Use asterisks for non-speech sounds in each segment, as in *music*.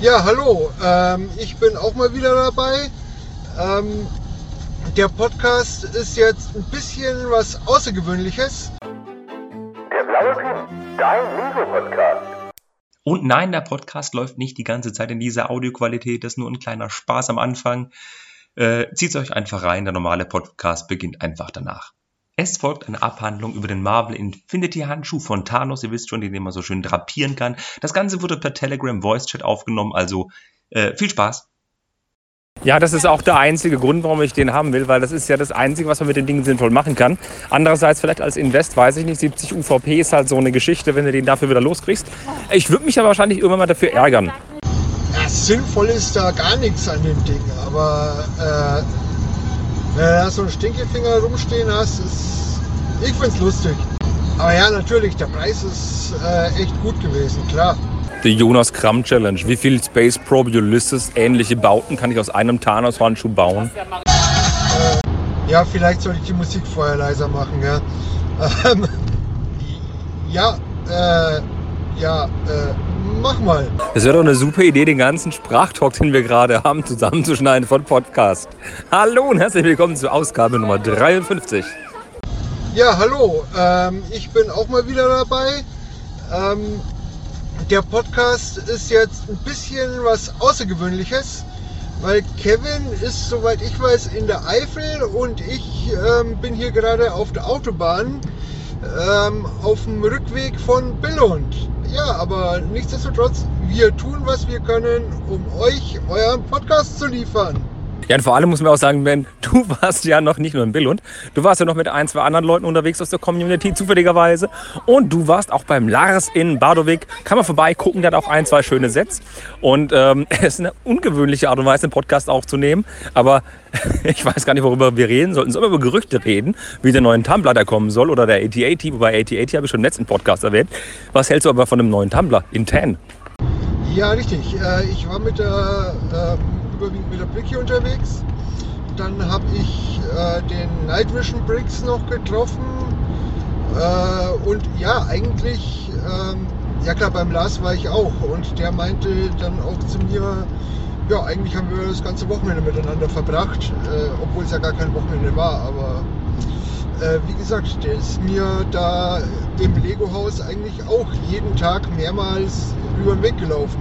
Ja, hallo. Ähm, ich bin auch mal wieder dabei. Ähm, der Podcast ist jetzt ein bisschen was Außergewöhnliches. Der blaue Pin, dein Lego-Podcast. Und nein, der Podcast läuft nicht die ganze Zeit in dieser Audioqualität. Das ist nur ein kleiner Spaß am Anfang. Äh, Zieht euch einfach rein. Der normale Podcast beginnt einfach danach. Es folgt eine Abhandlung über den Marvel Infinity Handschuh von Thanos. Ihr wisst schon, den man so schön drapieren kann. Das Ganze wurde per Telegram Voice Chat aufgenommen. Also äh, viel Spaß. Ja, das ist auch der einzige Grund, warum ich den haben will, weil das ist ja das Einzige, was man mit den Dingen sinnvoll machen kann. Andererseits vielleicht als Invest, weiß ich nicht, 70 UVP ist halt so eine Geschichte, wenn du den dafür wieder loskriegst. Ich würde mich aber wahrscheinlich irgendwann mal dafür ärgern. Ja, sinnvoll ist da gar nichts an dem Ding, aber äh, du da so einen Stinkefinger rumstehen hast, ist, ich find's lustig. Aber ja, natürlich, der Preis ist äh, echt gut gewesen, klar. Die Jonas Kram Challenge. Wie viel Space Probe Ulysses ähnliche Bauten kann ich aus einem Thanos-Handschuh bauen? Ja, vielleicht sollte ich die Musik vorher leiser machen, ja. *laughs* Ähm, ja, äh, ja, äh, mach mal. Das wäre doch eine super Idee, den ganzen Sprachtalk, den wir gerade haben, zusammenzuschneiden von Podcast. Hallo und herzlich willkommen zur Ausgabe Nummer 53. Ja, hallo. Ähm, ich bin auch mal wieder dabei. Ähm, der Podcast ist jetzt ein bisschen was Außergewöhnliches, weil Kevin ist, soweit ich weiß, in der Eifel und ich ähm, bin hier gerade auf der Autobahn ähm, auf dem Rückweg von Billund. Ja, aber nichtsdestotrotz, wir tun, was wir können, um euch euren Podcast zu liefern. Ja, und vor allem muss man auch sagen, Ben, *laughs* du warst ja noch nicht nur in Billund, du warst ja noch mit ein, zwei anderen Leuten unterwegs aus der Community, zufälligerweise. Und du warst auch beim Lars in Badowik. Kann man vorbeigucken, der hat auch ein, zwei schöne Sets. Und ähm, *laughs* es ist eine ungewöhnliche Art und Weise, einen Podcast aufzunehmen. Aber *laughs* ich weiß gar nicht, worüber wir reden sollten. Wir über Gerüchte reden, wie der neuen Tumblr da kommen soll oder der AT-AT, wobei AT-AT habe ich schon im letzten Podcast erwähnt. Was hältst du aber von einem neuen Tumblr in 10? Ja, richtig. Äh, ich war mit der, ähm, überwiegend mit der hier unterwegs. Dann habe ich äh, den Night Vision Bricks noch getroffen. Äh, und ja, eigentlich, ähm, ja klar, beim Lars war ich auch. Und der meinte dann auch zu mir, ja, eigentlich haben wir das ganze Wochenende miteinander verbracht, äh, obwohl es ja gar kein Wochenende war. Aber äh, wie gesagt, der ist mir da im Lego-Haus eigentlich auch jeden Tag mehrmals über den Weg gelaufen.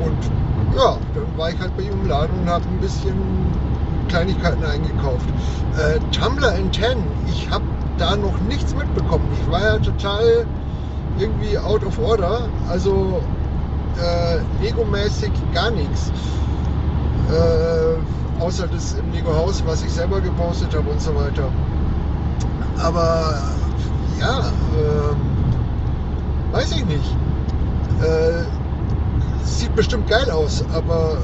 Und ja, dann war ich halt bei ihm im Laden und habe ein bisschen Kleinigkeiten eingekauft. Äh, Tumblr in 10, ich habe da noch nichts mitbekommen. Ich war ja total irgendwie out of order. Also äh, Lego-mäßig gar nichts. Äh, außer das im Lego-Haus, was ich selber gepostet habe und so weiter. Aber ja, ähm, weiß ich nicht. Äh, sieht bestimmt geil aus, aber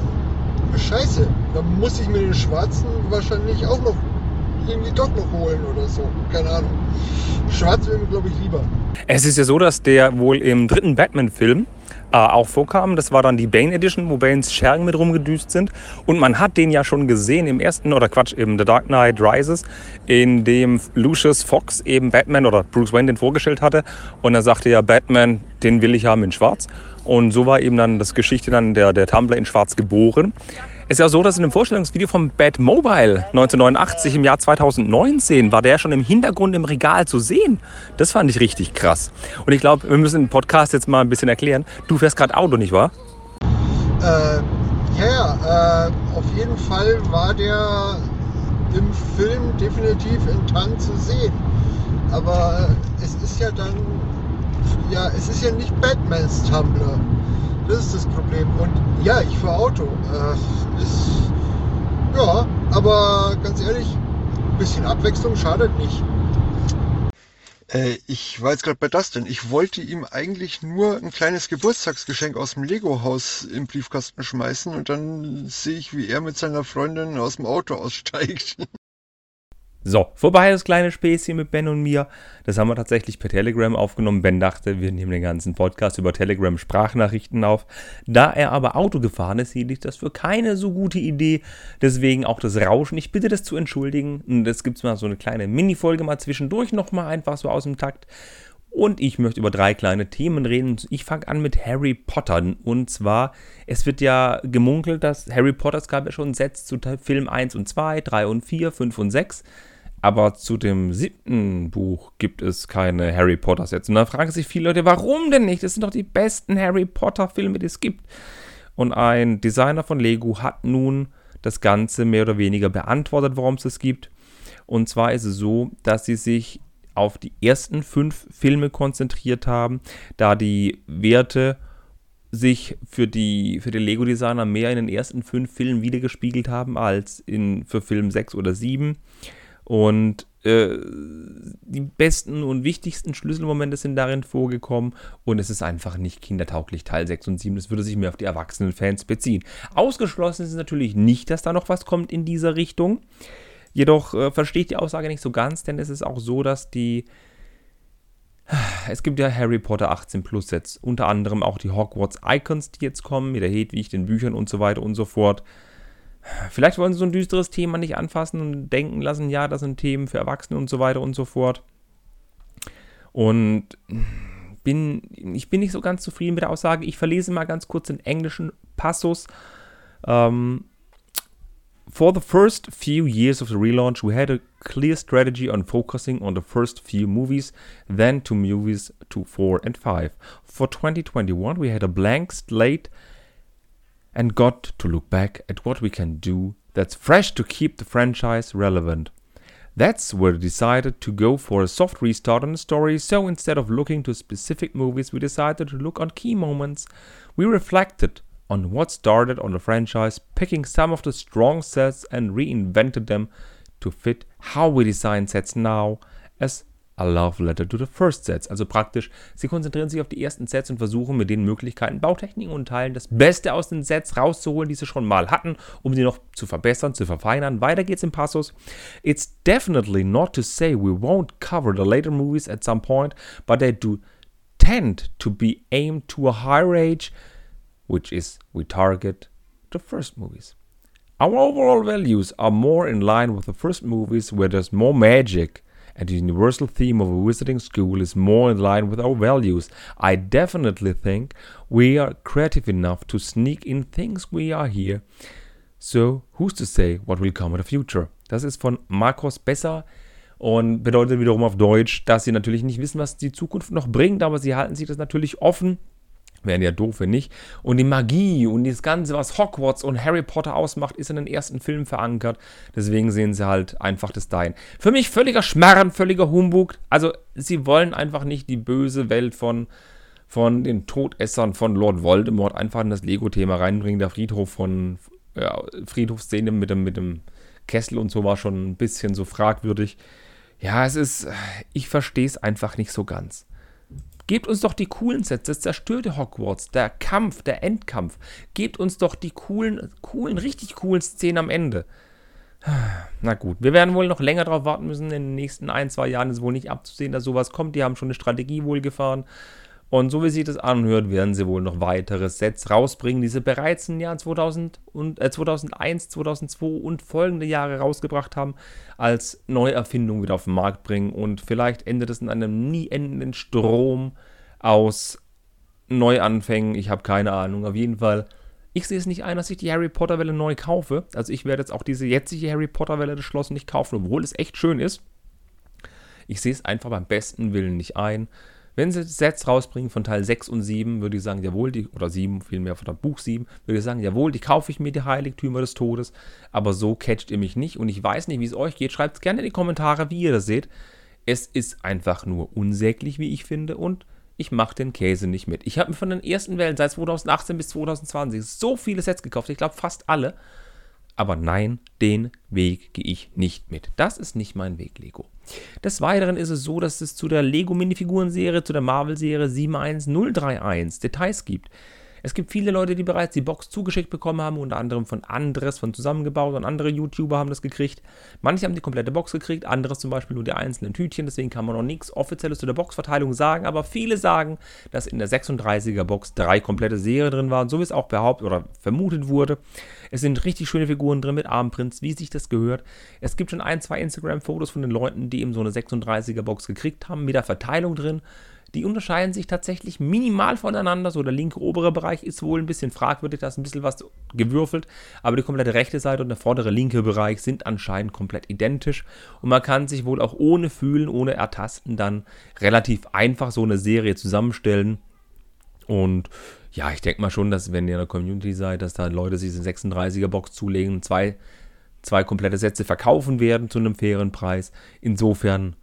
scheiße, da muss ich mir den schwarzen wahrscheinlich auch noch irgendwie doch noch holen oder so. Keine Ahnung. Schwarz wäre mir, glaube ich, lieber. Es ist ja so, dass der wohl im dritten Batman-Film äh, auch vorkam. Das war dann die Bane Edition, wo Banes Schergen mit rumgedüst sind. Und man hat den ja schon gesehen im ersten, oder Quatsch, im The Dark Knight Rises, in dem Lucius Fox eben Batman oder Bruce Wayne den vorgestellt hatte. Und er sagte ja, Batman, den will ich haben in Schwarz. Und so war eben dann das Geschichte dann der, der Tumblr in Schwarz geboren. Es ist ja so, dass in dem Vorstellungsvideo von Bad Mobile 1989 im Jahr 2019 war der schon im Hintergrund im Regal zu sehen. Das fand ich richtig krass. Und ich glaube, wir müssen im Podcast jetzt mal ein bisschen erklären. Du fährst gerade Auto, nicht wahr? Äh, ja, äh, auf jeden Fall war der im Film definitiv in Tann zu sehen. Aber es ist ja dann, ja, es ist ja nicht Batmans Tumblr. Das ist das Problem. Und ja, ich fahre Auto. Äh, ist, ja, aber ganz ehrlich, ein bisschen Abwechslung schadet nicht. Äh, ich war jetzt gerade bei Dustin. Ich wollte ihm eigentlich nur ein kleines Geburtstagsgeschenk aus dem Lego-Haus im Briefkasten schmeißen und dann sehe ich, wie er mit seiner Freundin aus dem Auto aussteigt. *laughs* So, vorbei das kleine Späßchen mit Ben und mir. Das haben wir tatsächlich per Telegram aufgenommen. Ben dachte, wir nehmen den ganzen Podcast über Telegram Sprachnachrichten auf. Da er aber Auto gefahren ist, hielt ich das für keine so gute Idee. Deswegen auch das Rauschen. Ich bitte das zu entschuldigen. Und es gibt mal so eine kleine Mini-Folge mal zwischendurch nochmal einfach so aus dem Takt. Und ich möchte über drei kleine Themen reden. Ich fange an mit Harry Potter. Und zwar, es wird ja gemunkelt, dass Harry Potter, es gab ja schon Sets zu Film 1 und 2, 3 und 4, 5 und 6. Aber zu dem siebten Buch gibt es keine Harry Potter Sets. Und da fragen sich viele Leute, warum denn nicht? Das sind doch die besten Harry Potter Filme, die es gibt. Und ein Designer von Lego hat nun das Ganze mehr oder weniger beantwortet, warum es es gibt. Und zwar ist es so, dass sie sich auf die ersten fünf Filme konzentriert haben, da die Werte sich für die, für die Lego-Designer mehr in den ersten fünf Filmen wiedergespiegelt haben als in, für Film 6 oder 7. Und äh, die besten und wichtigsten Schlüsselmomente sind darin vorgekommen und es ist einfach nicht kindertauglich Teil 6 und 7. Das würde sich mehr auf die erwachsenen Fans beziehen. Ausgeschlossen ist natürlich nicht, dass da noch was kommt in dieser Richtung. Jedoch äh, verstehe ich die Aussage nicht so ganz, denn es ist auch so, dass die es gibt ja Harry Potter 18 Plus Sets, unter anderem auch die Hogwarts Icons, die jetzt kommen, mit der Hedwig, den Büchern und so weiter und so fort. Vielleicht wollen sie so ein düsteres Thema nicht anfassen und denken lassen, ja, das sind Themen für Erwachsene und so weiter und so fort. Und bin, ich bin nicht so ganz zufrieden mit der Aussage. Ich verlese mal ganz kurz den englischen Passus. Um, for the first few years of the relaunch, we had a clear strategy on focusing on the first few movies, then to movies 2, 4 and 5. For 2021, we had a blank slate and got to look back at what we can do that's fresh to keep the franchise relevant. That's where we decided to go for a soft restart on the story, so instead of looking to specific movies, we decided to look on key moments. We reflected on what started on the franchise, picking some of the strong sets and reinvented them to fit how we design sets now as A Love Letter to the First Sets. Also praktisch, sie konzentrieren sich auf die ersten Sets und versuchen mit den Möglichkeiten, Bautechniken und Teilen das Beste aus den Sets rauszuholen, die sie schon mal hatten, um sie noch zu verbessern, zu verfeinern. Weiter geht's im Passus. It's definitely not to say we won't cover the later movies at some point, but they do tend to be aimed to a higher age, which is we target the first movies. Our overall values are more in line with the first movies where there's more magic and the universal theme of a visiting school is more in line with our values. I definitely think we are creative enough to sneak in things we are here. So, who's to say what will come in the future? Das ist von Marcos Besser und bedeutet wiederum auf Deutsch, dass sie natürlich nicht wissen, was die Zukunft noch bringt, aber sie halten sich das natürlich offen Wären ja doof, wenn nicht. Und die Magie und das Ganze, was Hogwarts und Harry Potter ausmacht, ist in den ersten Filmen verankert. Deswegen sehen sie halt einfach das dahin. Für mich völliger Schmarren, völliger Humbug. Also, sie wollen einfach nicht die böse Welt von, von den Todessern von Lord Voldemort einfach in das Lego-Thema reinbringen. Der Friedhof von, ja, Friedhofsszene mit dem, mit dem Kessel und so war schon ein bisschen so fragwürdig. Ja, es ist, ich verstehe es einfach nicht so ganz. Gebt uns doch die coolen Sets, das zerstörte Hogwarts, der Kampf, der Endkampf. Gebt uns doch die coolen, coolen, richtig coolen Szenen am Ende. Na gut, wir werden wohl noch länger darauf warten müssen. In den nächsten ein, zwei Jahren ist wohl nicht abzusehen, dass sowas kommt. Die haben schon eine Strategie wohl gefahren. Und so wie sich das anhört, werden sie wohl noch weitere Sets rausbringen, die sie bereits im Jahr 2000 und, äh, 2001, 2002 und folgende Jahre rausgebracht haben, als Neuerfindung wieder auf den Markt bringen. Und vielleicht endet es in einem nie endenden Strom aus Neuanfängen. Ich habe keine Ahnung. Auf jeden Fall, ich sehe es nicht ein, dass ich die Harry Potter Welle neu kaufe. Also ich werde jetzt auch diese jetzige Harry Potter Welle des Schloss nicht kaufen, obwohl es echt schön ist. Ich sehe es einfach beim besten Willen nicht ein wenn sie Sets rausbringen von Teil 6 und 7, würde ich sagen, jawohl, die, oder 7, vielmehr von der Buch 7, würde ich sagen, jawohl, die kaufe ich mir, die Heiligtümer des Todes. Aber so catcht ihr mich nicht und ich weiß nicht, wie es euch geht. Schreibt es gerne in die Kommentare, wie ihr das seht. Es ist einfach nur unsäglich, wie ich finde, und ich mache den Käse nicht mit. Ich habe mir von den ersten Wellen seit 2018 bis 2020 so viele Sets gekauft, ich glaube fast alle. Aber nein, den Weg gehe ich nicht mit. Das ist nicht mein Weg, Lego. Des Weiteren ist es so, dass es zu der Lego Minifiguren-Serie, zu der Marvel-Serie 71031 Details gibt. Es gibt viele Leute, die bereits die Box zugeschickt bekommen haben, unter anderem von Andres von Zusammengebaut und andere YouTuber haben das gekriegt. Manche haben die komplette Box gekriegt, andere zum Beispiel nur die einzelnen Tütchen, deswegen kann man noch nichts Offizielles zu der Boxverteilung sagen, aber viele sagen, dass in der 36er Box drei komplette Serien drin waren, so wie es auch behauptet oder vermutet wurde. Es sind richtig schöne Figuren drin mit Armprints, wie sich das gehört. Es gibt schon ein, zwei Instagram-Fotos von den Leuten, die eben so eine 36er Box gekriegt haben, mit der Verteilung drin. Die unterscheiden sich tatsächlich minimal voneinander. So der linke obere Bereich ist wohl ein bisschen fragwürdig, da ist ein bisschen was gewürfelt, aber die komplette rechte Seite und der vordere linke Bereich sind anscheinend komplett identisch und man kann sich wohl auch ohne Fühlen, ohne Ertasten dann relativ einfach so eine Serie zusammenstellen. Und ja, ich denke mal schon, dass wenn ihr in der Community seid, dass da Leute sich eine 36er Box zulegen, zwei, zwei komplette Sätze verkaufen werden zu einem fairen Preis. Insofern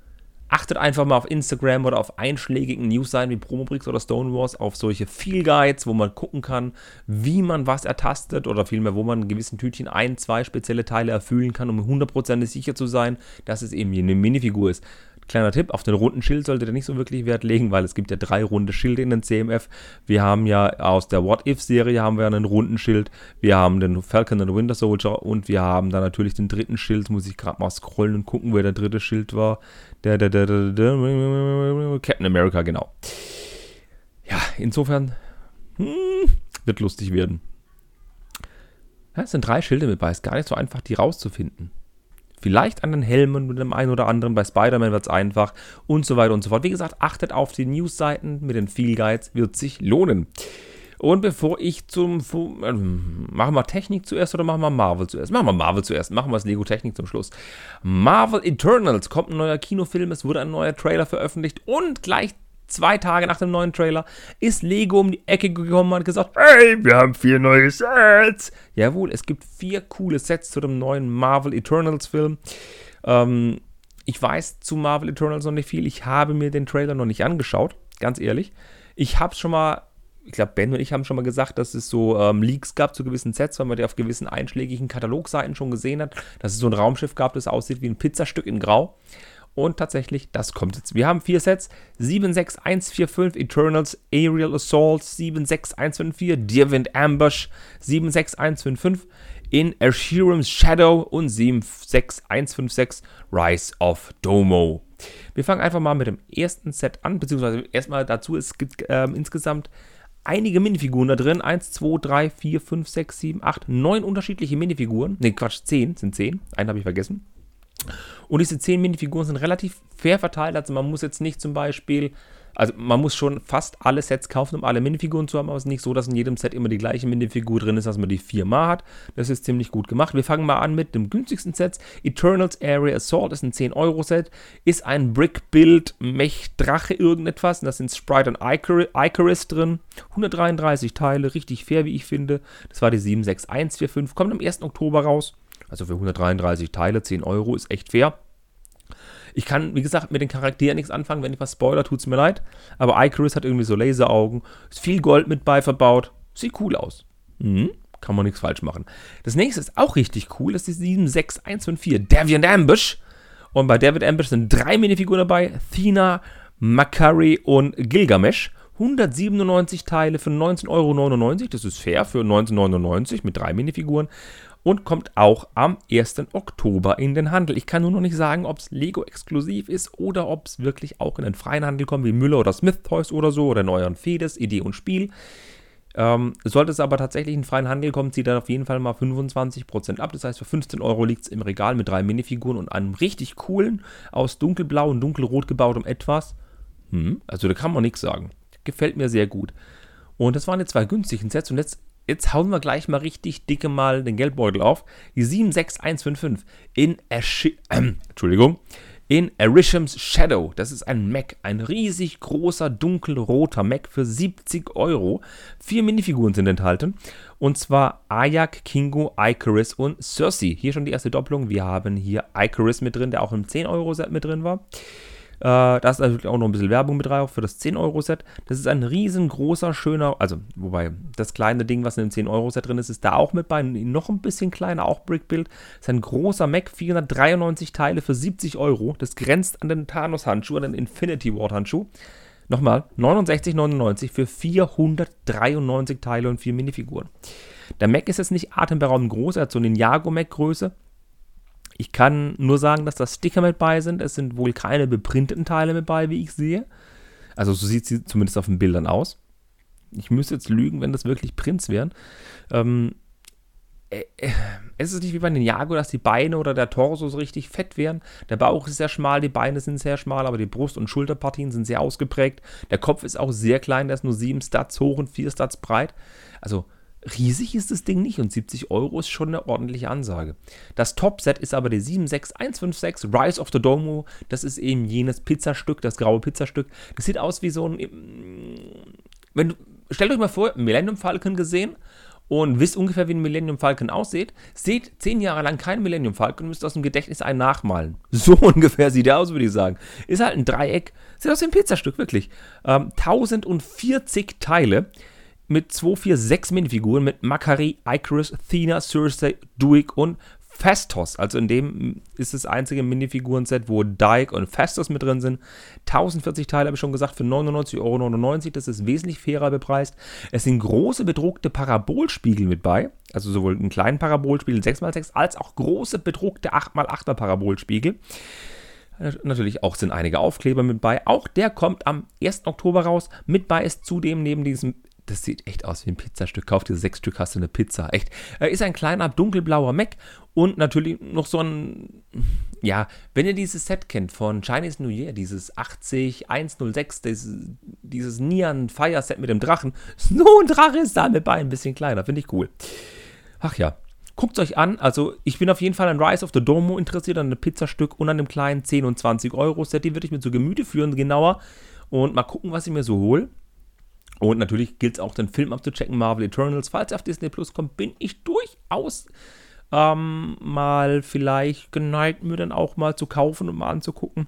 achtet einfach mal auf Instagram oder auf einschlägigen Newsseiten wie Promobrix oder Stonewalls auf solche Feel Guides, wo man gucken kann, wie man was ertastet oder vielmehr, wo man in gewissen Tütchen ein, zwei spezielle Teile erfüllen kann, um hundertprozentig sicher zu sein, dass es eben eine Minifigur ist. Kleiner Tipp, auf den runden Schild solltet ihr nicht so wirklich Wert legen, weil es gibt ja drei runde Schilde in den CMF. Wir haben ja aus der What-If-Serie haben wir einen runden Schild, wir haben den Falcon and Winter Soldier und wir haben dann natürlich den dritten Schild, muss ich gerade mal scrollen und gucken, wer der dritte Schild war. Der, der, der, der, der, Captain America, genau. Ja, insofern hm, wird lustig werden. Ja, es sind drei Schilde mit bei, ist gar nicht so einfach, die rauszufinden. Vielleicht an den Helmen mit dem einen oder anderen. Bei Spider-Man wird es einfach und so weiter und so fort. Wie gesagt, achtet auf die Newsseiten mit den Feel Guides, wird sich lohnen. Und bevor ich zum. Äh, machen wir Technik zuerst oder machen wir Marvel zuerst? Machen wir Marvel zuerst. Machen wir das Lego Technik zum Schluss. Marvel Eternals kommt ein neuer Kinofilm. Es wurde ein neuer Trailer veröffentlicht und gleich zwei Tage nach dem neuen Trailer ist Lego um die Ecke gekommen und hat gesagt, hey, wir haben vier neue Sets. Jawohl, es gibt vier coole Sets zu dem neuen Marvel Eternals Film. Ähm, ich weiß zu Marvel Eternals noch nicht viel. Ich habe mir den Trailer noch nicht angeschaut, ganz ehrlich. Ich habe es schon mal, ich glaube, Ben und ich haben schon mal gesagt, dass es so ähm, Leaks gab zu gewissen Sets, weil man die auf gewissen einschlägigen Katalogseiten schon gesehen hat, dass es so ein Raumschiff gab, das aussieht wie ein Pizzastück in Grau. Und tatsächlich, das kommt jetzt. Wir haben vier Sets: 76145 Eternals, Aerial Assault, 76154 Deerwind Ambush, 76155 in Asherim's Shadow und 76156 Rise of Domo. Wir fangen einfach mal mit dem ersten Set an, beziehungsweise erstmal dazu, es gibt äh, insgesamt einige Minifiguren da drin. 1, 2, 3, 4, 5, 6, 7, 8, 9 unterschiedliche Minifiguren. Ne, Quatsch, 10 sind 10. Einen habe ich vergessen. Und diese 10 Minifiguren sind relativ fair verteilt. Also man muss jetzt nicht zum Beispiel, also man muss schon fast alle Sets kaufen, um alle Minifiguren zu haben, aber es ist nicht so, dass in jedem Set immer die gleiche Minifigur drin ist, dass man die viermal hat. Das ist ziemlich gut gemacht. Wir fangen mal an mit dem günstigsten Set. Eternals Area Assault ist ein 10-Euro-Set, ist ein Brick-Build, Mech-Drache, irgendetwas. Und da sind Sprite und Icarus drin. 133 Teile, richtig fair, wie ich finde. Das war die 76145, kommt am 1. Oktober raus. Also für 133 Teile 10 Euro ist echt fair. Ich kann, wie gesagt, mit den Charakteren nichts anfangen. Wenn ich was spoiler, tut es mir leid. Aber Icarus hat irgendwie so Laseraugen. Ist viel Gold mit bei verbaut. Sieht cool aus. Mhm. Kann man nichts falsch machen. Das nächste ist auch richtig cool. Das ist die 76154 Deviant Ambush. Und bei David Ambush sind drei Minifiguren dabei. Thina, Makari und Gilgamesh. 197 Teile für 19,99 Euro. Das ist fair für 19,99 Euro mit drei Minifiguren und kommt auch am 1. Oktober in den Handel. Ich kann nur noch nicht sagen, ob es Lego exklusiv ist oder ob es wirklich auch in den freien Handel kommt, wie Müller oder Smith Toys oder so oder in euren Fedes, Idee und Spiel. Ähm, sollte es aber tatsächlich in den freien Handel kommen, zieht er auf jeden Fall mal 25% ab. Das heißt, für 15 Euro liegt es im Regal mit drei Minifiguren und einem richtig coolen, aus dunkelblau und dunkelrot gebautem etwas. Hm, also da kann man nichts sagen. Gefällt mir sehr gut. Und das waren die zwei günstigen Sets. Und jetzt jetzt hauen wir gleich mal richtig dicke mal den Geldbeutel auf. Die 76155 in Ashi äh, *clears throat* Entschuldigung. In Arisham's Shadow. Das ist ein Mac. Ein riesig großer, dunkelroter Mac für 70 Euro. Vier Minifiguren sind enthalten. Und zwar Ayak, Kingo, Icarus und Cersei. Hier schon die erste Doppelung. Wir haben hier Icarus mit drin, der auch im 10-Euro-Set mit drin war. Äh, da ist natürlich auch noch ein bisschen Werbung mit drauf für das 10-Euro-Set. Das ist ein riesengroßer, schöner, also wobei das kleine Ding, was in dem 10-Euro-Set drin ist, ist da auch mit bei. Noch ein bisschen kleiner, auch Brickbuild. Das ist ein großer Mac, 493 Teile für 70 Euro. Das grenzt an den Thanos-Handschuh, an den Infinity Ward-Handschuh. Nochmal, 69,99 für 493 Teile und 4 Minifiguren. Der Mac ist jetzt nicht atemberaubend groß, er hat so eine Ninjago-Mac-Größe. Ich kann nur sagen, dass da Sticker mit bei sind. Es sind wohl keine beprinteten Teile mit bei, wie ich sehe. Also so sieht sie zumindest auf den Bildern aus. Ich müsste jetzt lügen, wenn das wirklich Prints wären. Ähm, äh, äh, es ist nicht wie bei den Jago, dass die Beine oder der Torso so richtig fett wären. Der Bauch ist sehr schmal, die Beine sind sehr schmal, aber die Brust- und Schulterpartien sind sehr ausgeprägt. Der Kopf ist auch sehr klein, der ist nur 7 Stats hoch und 4 Stats breit. Also riesig ist das Ding nicht und 70 Euro ist schon eine ordentliche Ansage. Das Top-Set ist aber die 76156 Rise of the Domo. Das ist eben jenes Pizzastück, das graue Pizzastück. Das sieht aus wie so ein. Wenn du, stellt euch mal vor, Millennium Falcon gesehen und wisst ungefähr, wie ein Millennium Falcon aussieht, seht zehn Jahre lang kein Millennium Falcon und müsst aus dem Gedächtnis einen nachmalen. *laughs* So ungefähr sieht er aus, würde ich sagen. Ist halt ein Dreieck. Sieht aus wie ein Pizzastück, wirklich. Ähm, 1040 Teile mit 246 Minifiguren mit Makari, Icarus, Thena, Cersei, Duik und Fastos. Also in dem ist das einzige Minifiguren-Set, wo Dyke und Fastos mit drin sind. 1040 Teile habe ich schon gesagt für 99,99 Euro. Das ist wesentlich fairer bepreist. Es sind große bedruckte Parabolspiegel mit bei. Also sowohl einen kleinen Parabolspiegel 6x6 als auch große bedruckte 8x8er Parabolspiegel. Natürlich auch sind einige Aufkleber mit bei. Auch der kommt am 1. Oktober raus. Mit bei ist zudem neben diesem das sieht echt aus wie ein Pizzastück. Kauf dir sechs Stück, hast du eine Pizza. Echt. Er ist ein kleiner dunkelblauer Mac und natürlich noch so ein. Ja, wenn ihr dieses Set kennt von Chinese New Year, dieses 80106, dieses, dieses Nian Fire Set mit dem Drachen, *laughs* so ein Drache ist da mit bei, ein bisschen kleiner. Finde ich cool. Ach ja. Guckt euch an, also ich bin auf jeden Fall an Rise of the Domo interessiert, an einem Pizzastück und an dem kleinen 10 und 20 Euro Set. Die würde ich mir zu Gemüte führen, genauer. Und mal gucken, was ich mir so hole. Und natürlich gilt es auch, den Film abzuchecken, Marvel Eternals. Falls er auf Disney Plus kommt, bin ich durchaus ähm, mal vielleicht geneigt, mir dann auch mal zu kaufen und mal anzugucken.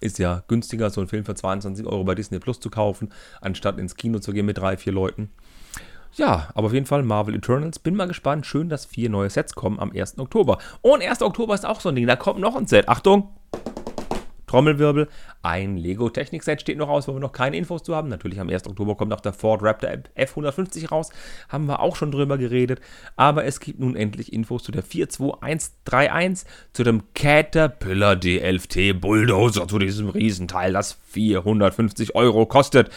Ist ja günstiger, so einen Film für 22 Euro bei Disney Plus zu kaufen, anstatt ins Kino zu gehen mit drei, vier Leuten. Ja, aber auf jeden Fall Marvel Eternals. Bin mal gespannt. Schön, dass vier neue Sets kommen am 1. Oktober. Und 1. Oktober ist auch so ein Ding. Da kommt noch ein Set. Achtung! Trommelwirbel. Ein Lego-Technik-Set steht noch aus, wo wir noch keine Infos zu haben. Natürlich am 1. Oktober kommt auch der Ford Raptor F150 raus. Haben wir auch schon drüber geredet. Aber es gibt nun endlich Infos zu der 42131, zu dem Caterpillar D11T Bulldozer, zu diesem Riesenteil, das 450 Euro kostet.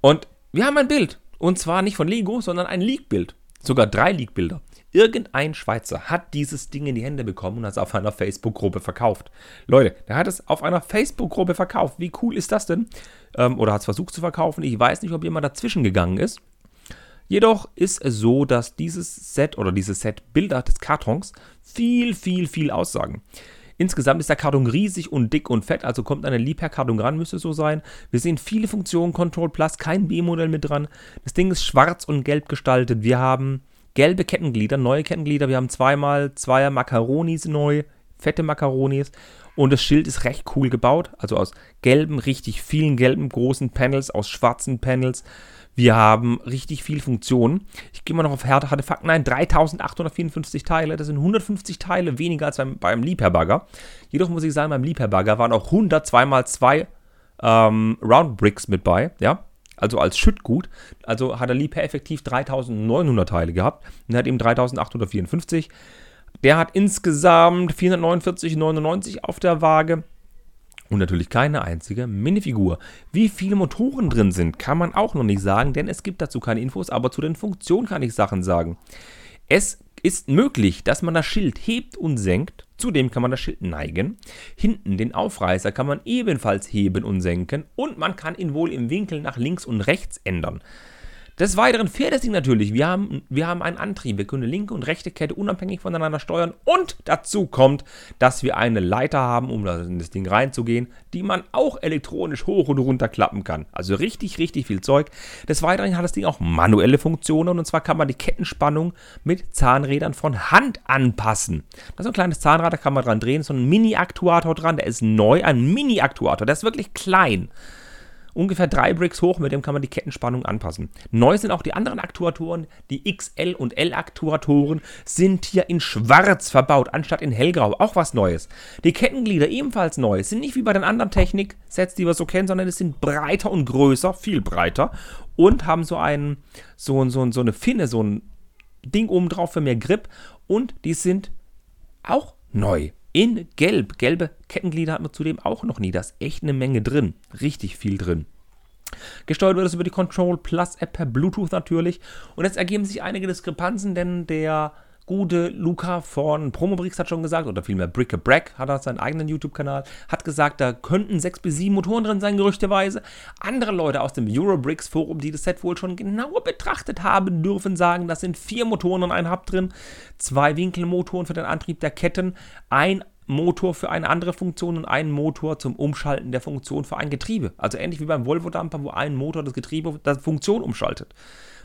Und wir haben ein Bild. Und zwar nicht von Lego, sondern ein Leak-Bild. Sogar drei Leak-Bilder. Irgendein Schweizer hat dieses Ding in die Hände bekommen und hat es auf einer Facebook-Gruppe verkauft. Leute, der hat es auf einer Facebook-Gruppe verkauft. Wie cool ist das denn? Ähm, oder hat es versucht zu verkaufen. Ich weiß nicht, ob jemand dazwischen gegangen ist. Jedoch ist es so, dass dieses Set oder dieses Set Bilder des Kartons viel, viel, viel aussagen. Insgesamt ist der Karton riesig und dick und fett, also kommt eine Liebherr-Karton ran, müsste so sein. Wir sehen viele Funktionen, Control Plus, kein B-Modell mit dran. Das Ding ist schwarz und gelb gestaltet. Wir haben gelbe Kettenglieder, neue Kettenglieder. Wir haben zweimal zweier Makaronis neu, fette Makaronis. Und das Schild ist recht cool gebaut. Also aus gelben, richtig vielen gelben großen Panels, aus schwarzen Panels. Wir haben richtig viel Funktionen. Ich gehe mal noch auf harte Fakten ein. 3854 Teile. Das sind 150 Teile weniger als beim, beim Liebherr-Bagger. Jedoch muss ich sagen, beim Liebherr-Bagger waren auch 100 2x2 ähm, Round Bricks mit bei. Ja, also als Schüttgut. Also hat der Liebherr effektiv 3900 Teile gehabt und hat eben 3854. Der hat insgesamt 449,99 auf der Waage. Und natürlich keine einzige Minifigur. Wie viele Motoren drin sind, kann man auch noch nicht sagen, denn es gibt dazu keine Infos, aber zu den Funktionen kann ich Sachen sagen. Es ist möglich, dass man das Schild hebt und senkt. Zudem kann man das Schild neigen. Hinten den Aufreißer kann man ebenfalls heben und senken. Und man kann ihn wohl im Winkel nach links und rechts ändern. Des Weiteren fährt es sich natürlich. Wir haben, wir haben einen Antrieb. Wir können linke und rechte Kette unabhängig voneinander steuern. Und dazu kommt, dass wir eine Leiter haben, um in das Ding reinzugehen, die man auch elektronisch hoch und runter klappen kann. Also richtig, richtig viel Zeug. Des Weiteren hat das Ding auch manuelle Funktionen. Und zwar kann man die Kettenspannung mit Zahnrädern von Hand anpassen. Das ist ein kleines Zahnrad, da kann man dran drehen. So ein Mini-Aktuator dran. Der ist neu. Ein Mini-Aktuator. Der ist wirklich klein ungefähr drei Bricks hoch, mit dem kann man die Kettenspannung anpassen. Neu sind auch die anderen Aktuatoren, die XL und L Aktuatoren sind hier in schwarz verbaut, anstatt in hellgrau, auch was Neues. Die Kettenglieder ebenfalls neu, sind nicht wie bei den anderen Technik-Sets, die wir so kennen, sondern es sind breiter und größer, viel breiter und haben so einen, so, so, so eine Finne, so ein Ding oben drauf für mehr Grip und die sind auch neu in Gelb. Gelbe Kettenglieder hat man zudem auch noch nie. Da ist echt eine Menge drin. Richtig viel drin. Gesteuert wird es über die Control Plus App per Bluetooth natürlich. Und jetzt ergeben sich einige Diskrepanzen, denn der gute Luca von Promobrix hat schon gesagt, oder vielmehr Brick a Brack hat er seinen eigenen YouTube-Kanal, hat gesagt, da könnten sechs bis sieben Motoren drin sein, gerüchteweise. Andere Leute aus dem Eurobricks Forum, die das Set wohl schon genauer betrachtet haben, dürfen sagen, da sind vier Motoren und ein Hub drin, zwei Winkelmotoren für den Antrieb der Ketten, ein Motor für eine andere Funktion und einen Motor zum Umschalten der Funktion für ein Getriebe. Also ähnlich wie beim Volvo-Damper, wo ein Motor das Getriebe der Funktion umschaltet.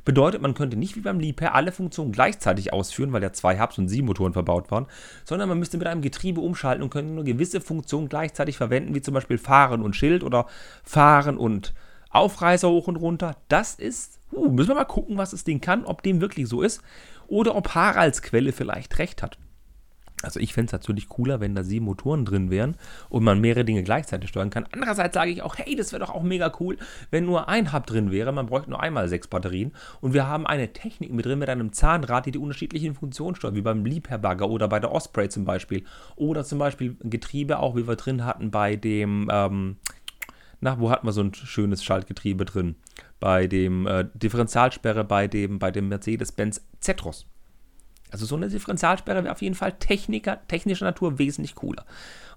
Bedeutet, man könnte nicht wie beim Liebherr alle Funktionen gleichzeitig ausführen, weil ja zwei Hubs und sieben Motoren verbaut waren, sondern man müsste mit einem Getriebe umschalten und könnte nur gewisse Funktionen gleichzeitig verwenden, wie zum Beispiel Fahren und Schild oder Fahren und Aufreißer hoch und runter. Das ist, uh, müssen wir mal gucken, was das Ding kann, ob dem wirklich so ist oder ob Haralds Quelle vielleicht recht hat. Also ich fände es natürlich cooler, wenn da sieben Motoren drin wären und man mehrere Dinge gleichzeitig steuern kann. Andererseits sage ich auch, hey, das wäre doch auch mega cool, wenn nur ein Hub drin wäre. Man bräuchte nur einmal sechs Batterien und wir haben eine Technik mit drin mit einem Zahnrad, die die unterschiedlichen Funktionen steuert, wie beim Liebherr-Bagger oder bei der Osprey zum Beispiel. Oder zum Beispiel Getriebe auch, wie wir drin hatten bei dem, ähm, na, wo hatten wir so ein schönes Schaltgetriebe drin? Bei dem äh, Differentialsperre bei dem, bei dem Mercedes-Benz Zetros. Also so eine Differentialsperre wäre auf jeden Fall Techniker, technischer Natur wesentlich cooler.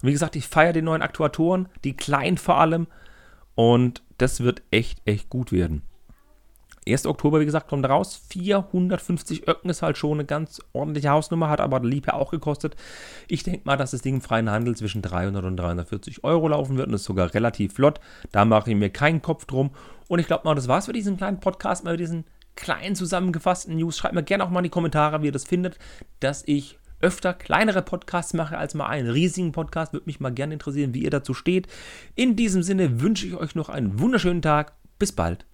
Und wie gesagt, ich feiere die neuen Aktuatoren, die kleinen vor allem. Und das wird echt, echt gut werden. 1. Oktober, wie gesagt, kommt raus. 450 Öcken ist halt schon eine ganz ordentliche Hausnummer, hat aber Liebherr auch gekostet. Ich denke mal, dass das Ding im freien Handel zwischen 300 und 340 Euro laufen wird und ist sogar relativ flott. Da mache ich mir keinen Kopf drum. Und ich glaube mal, das war's für diesen kleinen Podcast, mal diesen kleinen zusammengefassten News. Schreibt mir gerne auch mal in die Kommentare, wie ihr das findet, dass ich öfter kleinere Podcasts mache als mal einen riesigen Podcast. Würde mich mal gerne interessieren, wie ihr dazu steht. In diesem Sinne wünsche ich euch noch einen wunderschönen Tag. Bis bald.